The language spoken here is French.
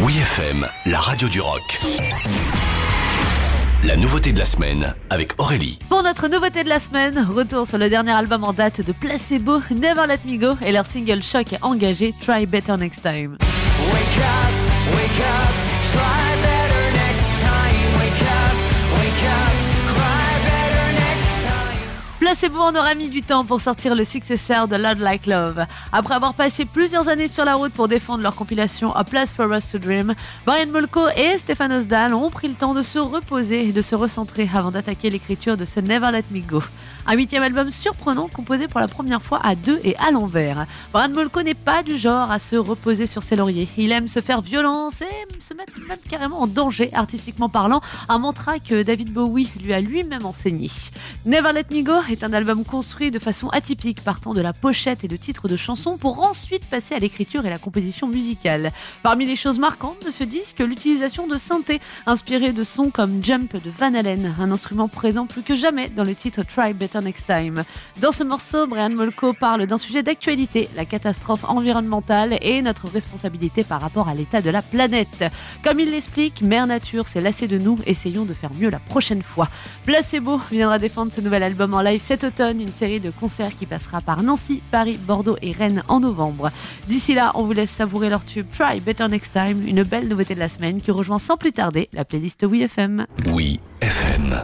Oui FM, la radio du rock. La nouveauté de la semaine avec Aurélie. Pour notre nouveauté de la semaine, retour sur le dernier album en date de Placebo, Never Let Me Go et leur single choc et engagé Try Better Next Time. Wake up, wake up, try time. Placebo en aura mis du temps pour sortir le successeur de Lord Like Love. Après avoir passé plusieurs années sur la route pour défendre leur compilation A Place for Us to Dream, Brian Molko et Stéphane Osdal ont pris le temps de se reposer et de se recentrer avant d'attaquer l'écriture de ce Never Let Me Go. Un huitième album surprenant composé pour la première fois à deux et à l'envers. Brian Molko n'est pas du genre à se reposer sur ses lauriers. Il aime se faire violence et se mettre même carrément en danger artistiquement parlant, un mantra que David Bowie lui a lui-même enseigné. Never Let Me Go est un album construit de façon atypique, partant de la pochette et de titres de chansons pour ensuite passer à l'écriture et la composition musicale. Parmi les choses marquantes de ce disque, l'utilisation de synthé, inspiré de sons comme Jump de Van Halen, un instrument présent plus que jamais dans le titre Try Better Next Time. Dans ce morceau, Brian Molko parle d'un sujet d'actualité, la catastrophe environnementale et notre responsabilité par rapport à l'état de la planète. Comme il l'explique, Mère Nature s'est lassée de nous, essayons de faire mieux la prochaine fois. Placebo viendra défendre ce nouvel album en live cet automne, une série de concerts qui passera par Nancy, Paris, Bordeaux et Rennes en novembre. D'ici là, on vous laisse savourer leur tube Try Better Next Time, une belle nouveauté de la semaine qui rejoint sans plus tarder la playlist Oui FM. Oui FM.